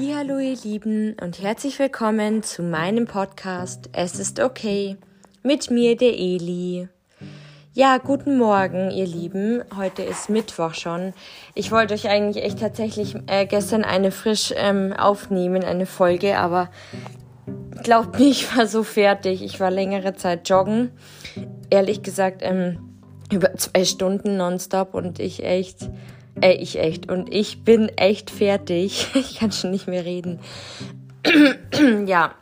Hallo ihr Lieben und herzlich willkommen zu meinem Podcast Es ist okay mit mir der Eli. Ja, guten Morgen ihr Lieben. Heute ist Mittwoch schon. Ich wollte euch eigentlich echt tatsächlich äh, gestern eine frisch ähm, aufnehmen, eine Folge, aber glaubt mir, ich war so fertig. Ich war längere Zeit joggen. Ehrlich gesagt, ähm, über zwei Stunden nonstop und ich echt Ey, ich echt. Und ich bin echt fertig. Ich kann schon nicht mehr reden. ja.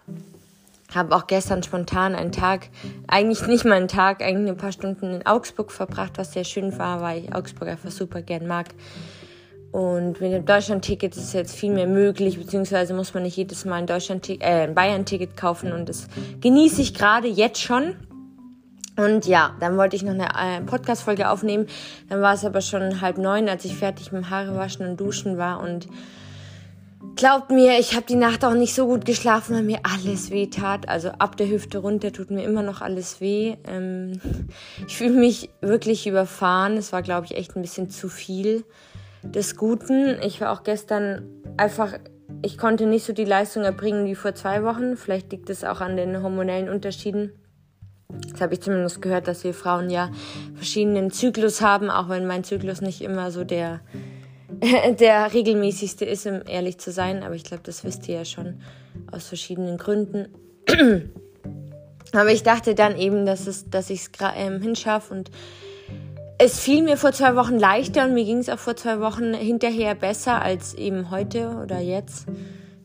Habe auch gestern spontan einen Tag, eigentlich nicht mal einen Tag, eigentlich ein paar Stunden in Augsburg verbracht, was sehr schön war, weil ich Augsburg einfach super gern mag. Und mit dem Deutschland-Ticket ist jetzt viel mehr möglich, beziehungsweise muss man nicht jedes Mal ein, Deutschland äh, ein Bayern-Ticket kaufen und das genieße ich gerade jetzt schon. Und ja, dann wollte ich noch eine äh, Podcast-Folge aufnehmen. Dann war es aber schon halb neun, als ich fertig mit dem Haare waschen und duschen war. Und glaubt mir, ich habe die Nacht auch nicht so gut geschlafen, weil mir alles weh tat. Also ab der Hüfte runter tut mir immer noch alles weh. Ähm, ich fühle mich wirklich überfahren. Es war, glaube ich, echt ein bisschen zu viel des Guten. Ich war auch gestern einfach ich konnte nicht so die Leistung erbringen wie vor zwei Wochen. Vielleicht liegt es auch an den hormonellen Unterschieden. Das habe ich zumindest gehört, dass wir Frauen ja verschiedenen Zyklus haben, auch wenn mein Zyklus nicht immer so der, der regelmäßigste ist, um ehrlich zu sein. Aber ich glaube, das wisst ihr ja schon aus verschiedenen Gründen. Aber ich dachte dann eben, dass, es, dass ich es ähm, hinschaffe und es fiel mir vor zwei Wochen leichter und mir ging es auch vor zwei Wochen hinterher besser als eben heute oder jetzt.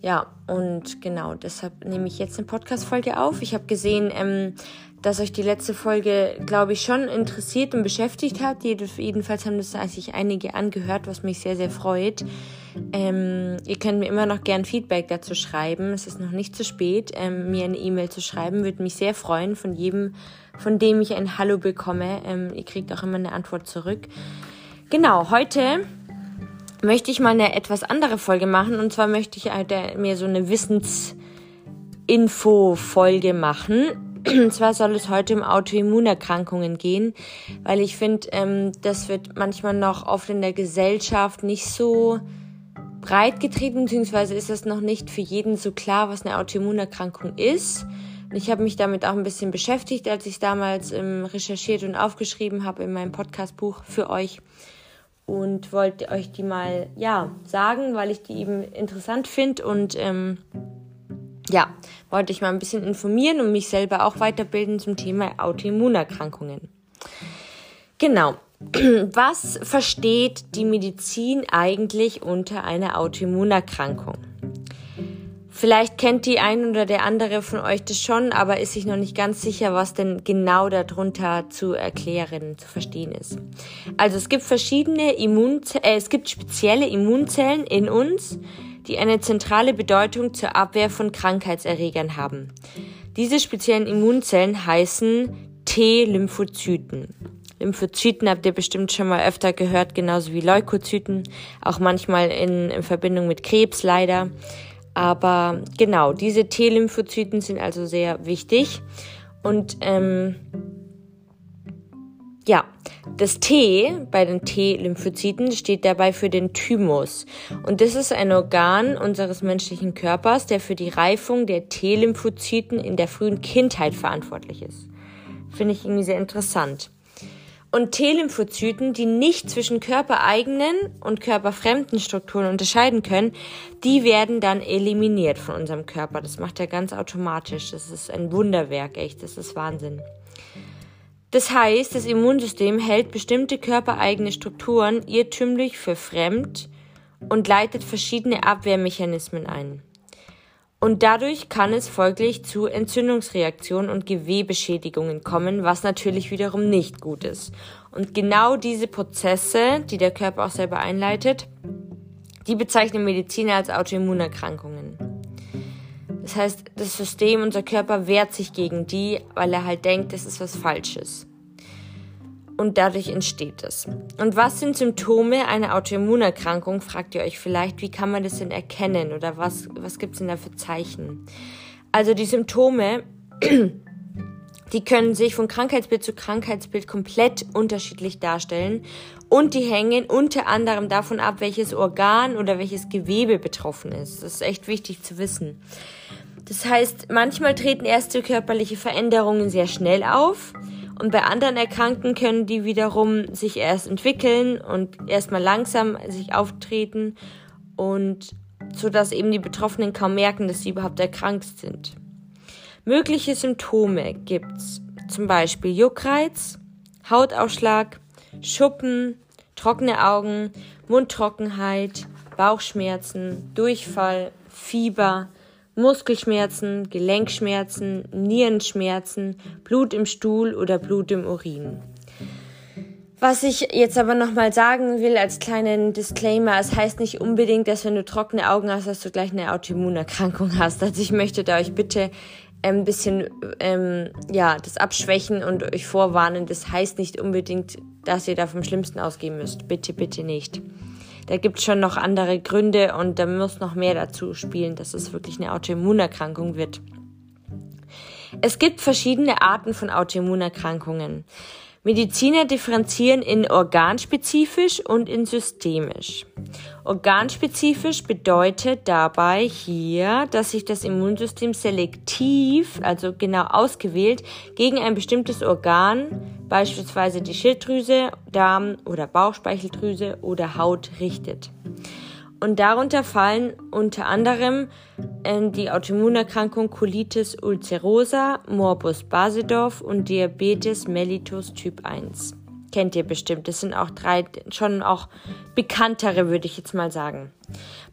Ja, und genau, deshalb nehme ich jetzt eine Podcast-Folge auf. Ich habe gesehen, ähm, dass euch die letzte Folge, glaube ich, schon interessiert und beschäftigt hat. Jedenfalls haben das sich einige angehört, was mich sehr, sehr freut. Ähm, ihr könnt mir immer noch gern Feedback dazu schreiben. Es ist noch nicht zu spät, ähm, mir eine E-Mail zu schreiben. Würde mich sehr freuen von jedem, von dem ich ein Hallo bekomme. Ähm, ihr kriegt auch immer eine Antwort zurück. Genau, heute möchte ich mal eine etwas andere Folge machen. Und zwar möchte ich äh, mir so eine Wissensinfo-Folge machen und zwar soll es heute um Autoimmunerkrankungen gehen, weil ich finde, ähm, das wird manchmal noch oft in der Gesellschaft nicht so breit getreten, beziehungsweise ist es noch nicht für jeden so klar, was eine Autoimmunerkrankung ist. Und ich habe mich damit auch ein bisschen beschäftigt, als ich damals ähm, recherchiert und aufgeschrieben habe in meinem Podcastbuch für euch und wollte euch die mal ja sagen, weil ich die eben interessant finde und ähm, ja, wollte ich mal ein bisschen informieren und mich selber auch weiterbilden zum Thema Autoimmunerkrankungen. Genau. Was versteht die Medizin eigentlich unter einer Autoimmunerkrankung? Vielleicht kennt die ein oder der andere von euch das schon, aber ist sich noch nicht ganz sicher, was denn genau darunter zu erklären, zu verstehen ist. Also es gibt verschiedene Immunzellen, äh, es gibt spezielle Immunzellen in uns, die eine zentrale Bedeutung zur Abwehr von Krankheitserregern haben. Diese speziellen Immunzellen heißen T-Lymphozyten. Lymphozyten habt ihr bestimmt schon mal öfter gehört, genauso wie Leukozyten, auch manchmal in, in Verbindung mit Krebs leider. Aber genau, diese T-Lymphozyten sind also sehr wichtig. Und ähm, ja, das T bei den T-Lymphozyten steht dabei für den Thymus. Und das ist ein Organ unseres menschlichen Körpers, der für die Reifung der T-Lymphozyten in der frühen Kindheit verantwortlich ist. Finde ich irgendwie sehr interessant. Und T-Lymphozyten, die nicht zwischen körpereigenen und körperfremden Strukturen unterscheiden können, die werden dann eliminiert von unserem Körper. Das macht er ganz automatisch. Das ist ein Wunderwerk, echt. Das ist Wahnsinn. Das heißt, das Immunsystem hält bestimmte körpereigene Strukturen irrtümlich für fremd und leitet verschiedene Abwehrmechanismen ein. Und dadurch kann es folglich zu Entzündungsreaktionen und Gewebeschädigungen kommen, was natürlich wiederum nicht gut ist. Und genau diese Prozesse, die der Körper auch selber einleitet, die bezeichnen Mediziner als Autoimmunerkrankungen. Das heißt, das System, unser Körper wehrt sich gegen die, weil er halt denkt, es ist was Falsches. Und dadurch entsteht es. Und was sind Symptome einer Autoimmunerkrankung, fragt ihr euch vielleicht. Wie kann man das denn erkennen oder was, was gibt es denn da für Zeichen? Also die Symptome Die können sich von Krankheitsbild zu Krankheitsbild komplett unterschiedlich darstellen und die hängen unter anderem davon ab, welches Organ oder welches Gewebe betroffen ist. Das ist echt wichtig zu wissen. Das heißt, manchmal treten erste körperliche Veränderungen sehr schnell auf und bei anderen Erkrankten können die wiederum sich erst entwickeln und erstmal langsam sich auftreten und so dass eben die Betroffenen kaum merken, dass sie überhaupt erkrankt sind. Mögliche Symptome gibt's zum Beispiel Juckreiz, Hautausschlag, Schuppen, trockene Augen, Mundtrockenheit, Bauchschmerzen, Durchfall, Fieber, Muskelschmerzen, Gelenkschmerzen, Nierenschmerzen, Blut im Stuhl oder Blut im Urin. Was ich jetzt aber nochmal sagen will als kleinen Disclaimer, es heißt nicht unbedingt, dass wenn du trockene Augen hast, dass du gleich eine Autoimmunerkrankung hast. Also ich möchte da euch bitte ein bisschen ähm, ja das abschwächen und euch vorwarnen. Das heißt nicht unbedingt, dass ihr da vom Schlimmsten ausgehen müsst. Bitte, bitte nicht. Da gibt es schon noch andere Gründe und da muss noch mehr dazu spielen, dass es wirklich eine Autoimmunerkrankung wird. Es gibt verschiedene Arten von Autoimmunerkrankungen. Mediziner differenzieren in organspezifisch und in systemisch. Organspezifisch bedeutet dabei hier, dass sich das Immunsystem selektiv, also genau ausgewählt, gegen ein bestimmtes Organ, beispielsweise die Schilddrüse, Darm oder Bauchspeicheldrüse oder Haut richtet. Und darunter fallen unter anderem äh, die Autoimmunerkrankung Colitis ulcerosa, Morbus Basedorf und Diabetes mellitus Typ 1. Kennt ihr bestimmt. Das sind auch drei schon auch bekanntere, würde ich jetzt mal sagen.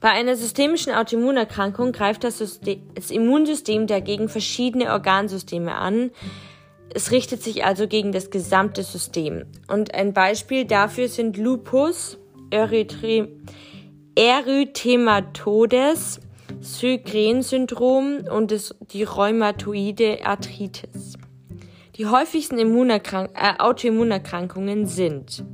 Bei einer systemischen Autoimmunerkrankung greift das, System, das Immunsystem dagegen verschiedene Organsysteme an. Es richtet sich also gegen das gesamte System. Und ein Beispiel dafür sind Lupus, Erythri Erythematodes, Sjögren-Syndrom und das, die rheumatoide Arthritis. Die häufigsten Immunerkrank äh, Autoimmunerkrankungen sind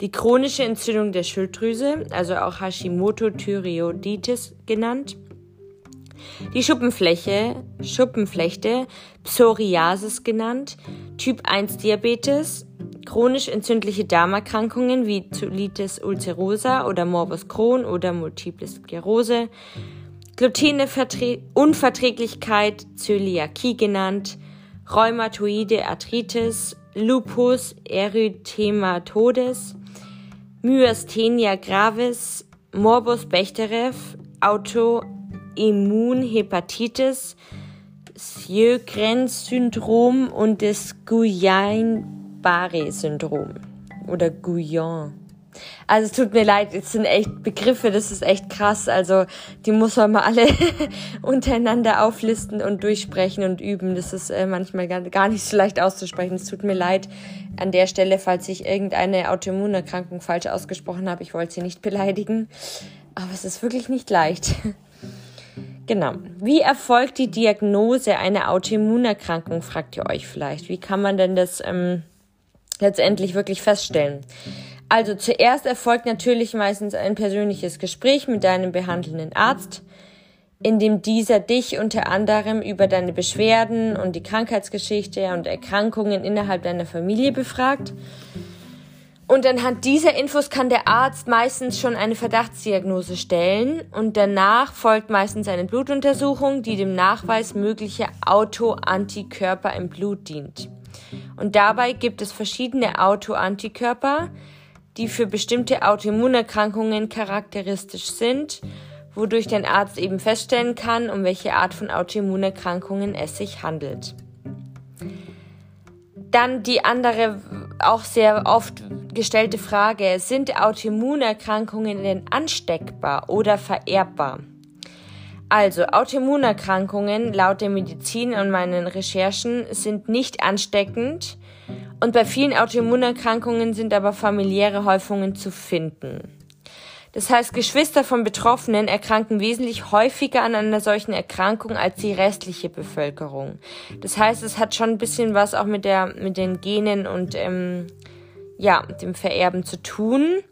die chronische Entzündung der Schilddrüse, also auch Hashimoto-Thyreoiditis genannt, die Schuppenfläche, Schuppenflechte, Psoriasis genannt, Typ 1 Diabetes, chronisch entzündliche Darmerkrankungen wie Colitis ulcerosa oder Morbus Crohn oder Multiple Sklerose, Glutenunverträglichkeit, Zöliakie genannt, Rheumatoide Arthritis, Lupus erythematodes, Myasthenia gravis, Morbus Bechterew, Autoimmunhepatitis, Sjögrens-Syndrom und das Guillain Barré-Syndrom oder Guyon. Also es tut mir leid, es sind echt Begriffe, das ist echt krass. Also die muss man mal alle untereinander auflisten und durchsprechen und üben. Das ist äh, manchmal gar, gar nicht so leicht auszusprechen. Es tut mir leid an der Stelle, falls ich irgendeine Autoimmunerkrankung falsch ausgesprochen habe. Ich wollte sie nicht beleidigen. Aber es ist wirklich nicht leicht. Genau. Wie erfolgt die Diagnose einer Autoimmunerkrankung, fragt ihr euch vielleicht. Wie kann man denn das ähm, letztendlich wirklich feststellen. Also zuerst erfolgt natürlich meistens ein persönliches Gespräch mit deinem behandelnden Arzt, in dem dieser dich unter anderem über deine Beschwerden und die Krankheitsgeschichte und Erkrankungen innerhalb deiner Familie befragt. Und anhand dieser Infos kann der Arzt meistens schon eine Verdachtsdiagnose stellen und danach folgt meistens eine Blutuntersuchung, die dem Nachweis möglicher Autoantikörper im Blut dient. Und dabei gibt es verschiedene Autoantikörper, die für bestimmte Autoimmunerkrankungen charakteristisch sind, wodurch dein Arzt eben feststellen kann, um welche Art von Autoimmunerkrankungen es sich handelt. Dann die andere auch sehr oft gestellte Frage, sind Autoimmunerkrankungen denn ansteckbar oder vererbbar? Also, Autoimmunerkrankungen laut der Medizin und meinen Recherchen sind nicht ansteckend und bei vielen Autoimmunerkrankungen sind aber familiäre Häufungen zu finden. Das heißt, Geschwister von Betroffenen erkranken wesentlich häufiger an einer solchen Erkrankung als die restliche Bevölkerung. Das heißt, es hat schon ein bisschen was auch mit der, mit den Genen und ähm, ja, dem Vererben zu tun.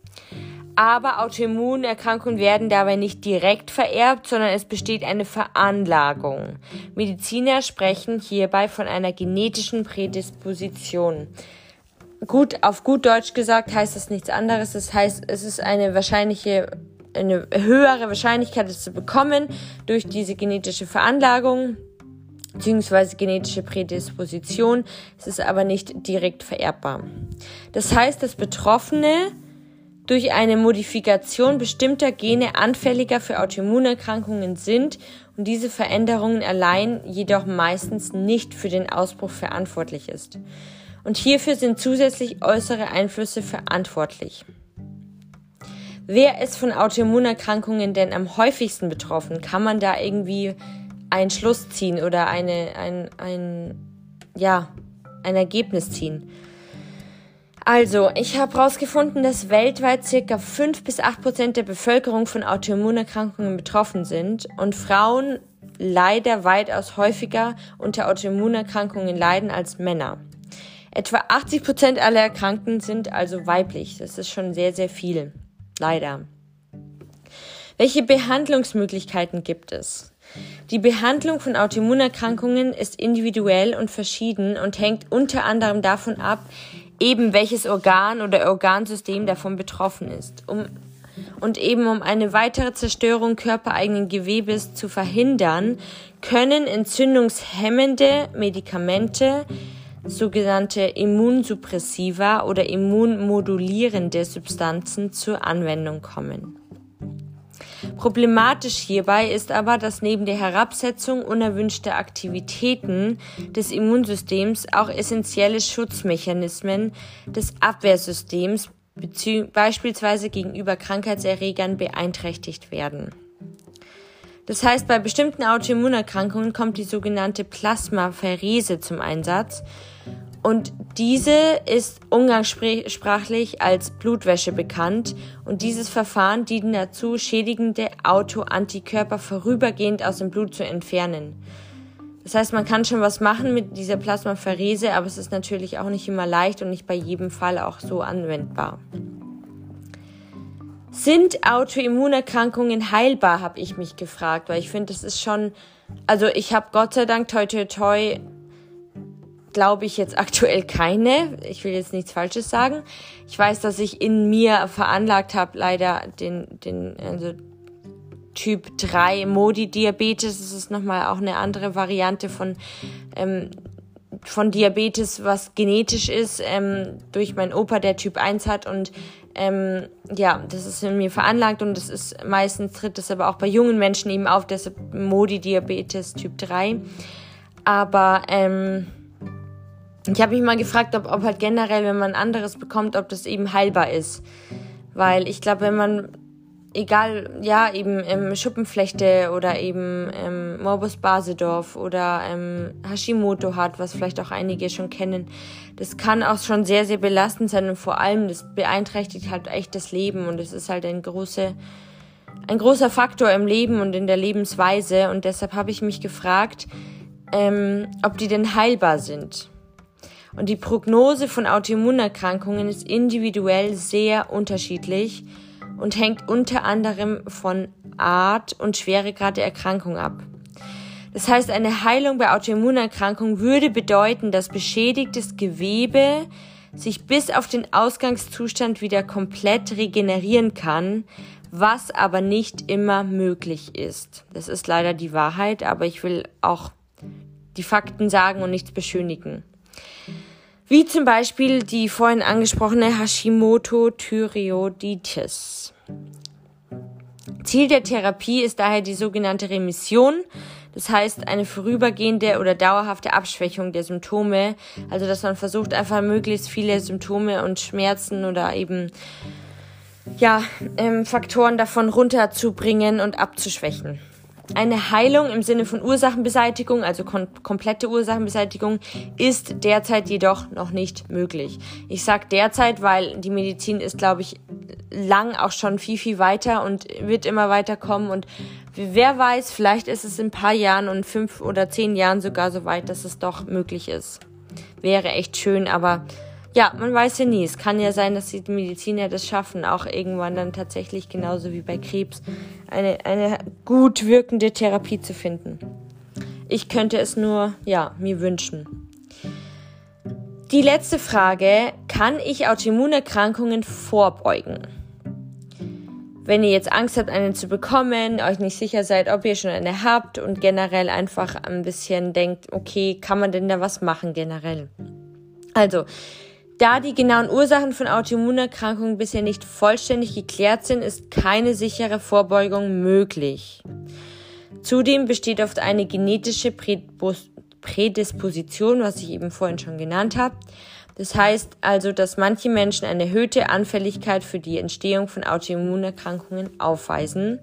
Aber Autoimmunerkrankungen werden dabei nicht direkt vererbt, sondern es besteht eine Veranlagung. Mediziner sprechen hierbei von einer genetischen Prädisposition. Gut, auf gut Deutsch gesagt heißt das nichts anderes. Das heißt, es ist eine wahrscheinliche, eine höhere Wahrscheinlichkeit, es zu bekommen durch diese genetische Veranlagung beziehungsweise genetische Prädisposition. Es ist aber nicht direkt vererbbar. Das heißt, dass Betroffene durch eine Modifikation bestimmter Gene anfälliger für Autoimmunerkrankungen sind und diese Veränderungen allein jedoch meistens nicht für den Ausbruch verantwortlich ist. Und hierfür sind zusätzlich äußere Einflüsse verantwortlich. Wer ist von Autoimmunerkrankungen denn am häufigsten betroffen? Kann man da irgendwie einen Schluss ziehen oder eine, ein, ein, ja, ein Ergebnis ziehen? Also, ich habe herausgefunden, dass weltweit circa 5 bis 8 Prozent der Bevölkerung von Autoimmunerkrankungen betroffen sind und Frauen leider weitaus häufiger unter Autoimmunerkrankungen leiden als Männer. Etwa 80 Prozent aller Erkrankten sind also weiblich. Das ist schon sehr, sehr viel. Leider. Welche Behandlungsmöglichkeiten gibt es? Die Behandlung von Autoimmunerkrankungen ist individuell und verschieden und hängt unter anderem davon ab, eben welches Organ oder Organsystem davon betroffen ist. Um, und eben um eine weitere Zerstörung körpereigenen Gewebes zu verhindern, können entzündungshemmende Medikamente, sogenannte Immunsuppressiva oder immunmodulierende Substanzen zur Anwendung kommen. Problematisch hierbei ist aber, dass neben der Herabsetzung unerwünschter Aktivitäten des Immunsystems auch essentielle Schutzmechanismen des Abwehrsystems beispielsweise gegenüber Krankheitserregern beeinträchtigt werden. Das heißt, bei bestimmten Autoimmunerkrankungen kommt die sogenannte Plasmapherese zum Einsatz und diese ist umgangssprachlich als Blutwäsche bekannt und dieses Verfahren dient dazu, schädigende Autoantikörper vorübergehend aus dem Blut zu entfernen. Das heißt, man kann schon was machen mit dieser Plasmapherese, aber es ist natürlich auch nicht immer leicht und nicht bei jedem Fall auch so anwendbar. Sind Autoimmunerkrankungen heilbar, habe ich mich gefragt, weil ich finde, das ist schon, also ich habe Gott sei Dank toi toi toi glaube ich jetzt aktuell keine. Ich will jetzt nichts Falsches sagen. Ich weiß, dass ich in mir veranlagt habe, leider den, den, also Typ 3 Modi-Diabetes. Das ist nochmal auch eine andere Variante von, ähm, von Diabetes, was genetisch ist, ähm, durch meinen Opa, der Typ 1 hat und ähm, ja, das ist in mir veranlagt und das ist meistens tritt das aber auch bei jungen Menschen eben auf, deshalb Modi-Diabetes Typ 3. Aber ähm, ich habe mich mal gefragt, ob, ob halt generell, wenn man anderes bekommt, ob das eben heilbar ist. Weil ich glaube, wenn man, egal, ja, eben ähm, Schuppenflechte oder eben ähm, Morbus Basedorf oder ähm, Hashimoto hat, was vielleicht auch einige schon kennen, das kann auch schon sehr, sehr belastend sein und vor allem, das beeinträchtigt halt echt das Leben und es ist halt ein große, ein großer Faktor im Leben und in der Lebensweise und deshalb habe ich mich gefragt, ähm, ob die denn heilbar sind. Und die Prognose von Autoimmunerkrankungen ist individuell sehr unterschiedlich und hängt unter anderem von Art und Schweregrad der Erkrankung ab. Das heißt, eine Heilung bei Autoimmunerkrankungen würde bedeuten, dass beschädigtes Gewebe sich bis auf den Ausgangszustand wieder komplett regenerieren kann, was aber nicht immer möglich ist. Das ist leider die Wahrheit, aber ich will auch die Fakten sagen und nichts beschönigen. Wie zum Beispiel die vorhin angesprochene Hashimoto-Thyreoiditis. Ziel der Therapie ist daher die sogenannte Remission, das heißt eine vorübergehende oder dauerhafte Abschwächung der Symptome, also dass man versucht einfach möglichst viele Symptome und Schmerzen oder eben ja ähm, Faktoren davon runterzubringen und abzuschwächen. Eine Heilung im Sinne von Ursachenbeseitigung, also kom komplette Ursachenbeseitigung, ist derzeit jedoch noch nicht möglich. Ich sage derzeit, weil die Medizin ist, glaube ich, lang auch schon viel, viel weiter und wird immer weiterkommen. Und wer weiß, vielleicht ist es in ein paar Jahren und fünf oder zehn Jahren sogar so weit, dass es doch möglich ist. Wäre echt schön, aber ja, man weiß ja nie. Es kann ja sein, dass die Mediziner das schaffen, auch irgendwann dann tatsächlich genauso wie bei Krebs eine, eine gut wirkende Therapie zu finden. Ich könnte es nur, ja, mir wünschen. Die letzte Frage, kann ich Autoimmunerkrankungen vorbeugen? Wenn ihr jetzt Angst habt, einen zu bekommen, euch nicht sicher seid, ob ihr schon eine habt und generell einfach ein bisschen denkt, okay, kann man denn da was machen generell? Also, da die genauen Ursachen von Autoimmunerkrankungen bisher nicht vollständig geklärt sind, ist keine sichere Vorbeugung möglich. Zudem besteht oft eine genetische Prädisposition, was ich eben vorhin schon genannt habe. Das heißt also, dass manche Menschen eine erhöhte Anfälligkeit für die Entstehung von Autoimmunerkrankungen aufweisen.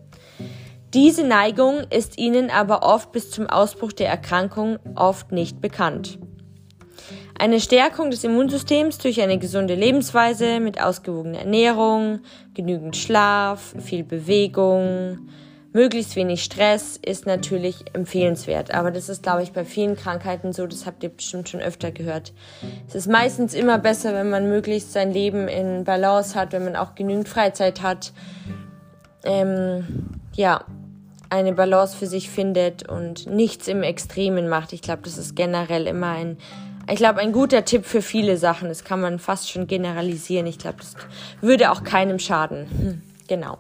Diese Neigung ist ihnen aber oft bis zum Ausbruch der Erkrankung oft nicht bekannt. Eine Stärkung des Immunsystems durch eine gesunde Lebensweise mit ausgewogener Ernährung, genügend Schlaf, viel Bewegung, möglichst wenig Stress ist natürlich empfehlenswert. Aber das ist, glaube ich, bei vielen Krankheiten so. Das habt ihr bestimmt schon öfter gehört. Es ist meistens immer besser, wenn man möglichst sein Leben in Balance hat, wenn man auch genügend Freizeit hat. Ähm, ja, eine Balance für sich findet und nichts im Extremen macht. Ich glaube, das ist generell immer ein ich glaube, ein guter Tipp für viele Sachen. Das kann man fast schon generalisieren. Ich glaube, das würde auch keinem schaden. Hm, genau.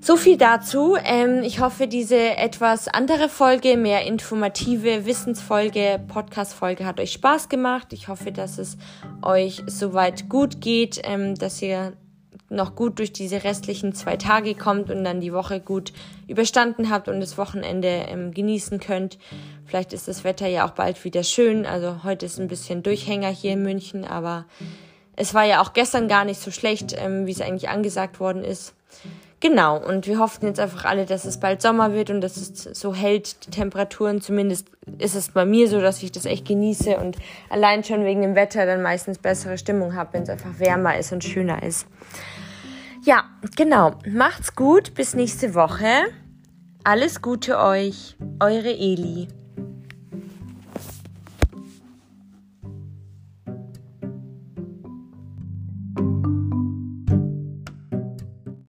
So viel dazu. Ähm, ich hoffe, diese etwas andere Folge, mehr informative Wissensfolge, Podcast-Folge hat euch Spaß gemacht. Ich hoffe, dass es euch soweit gut geht, ähm, dass ihr noch gut durch diese restlichen zwei Tage kommt und dann die Woche gut überstanden habt und das Wochenende ähm, genießen könnt. Vielleicht ist das Wetter ja auch bald wieder schön. Also heute ist ein bisschen Durchhänger hier in München, aber es war ja auch gestern gar nicht so schlecht, ähm, wie es eigentlich angesagt worden ist. Genau, und wir hoffen jetzt einfach alle, dass es bald Sommer wird und dass es so hält, die Temperaturen. Zumindest ist es bei mir so, dass ich das echt genieße und allein schon wegen dem Wetter dann meistens bessere Stimmung habe, wenn es einfach wärmer ist und schöner ist. Ja, genau. Macht's gut. Bis nächste Woche. Alles Gute euch. Eure Eli.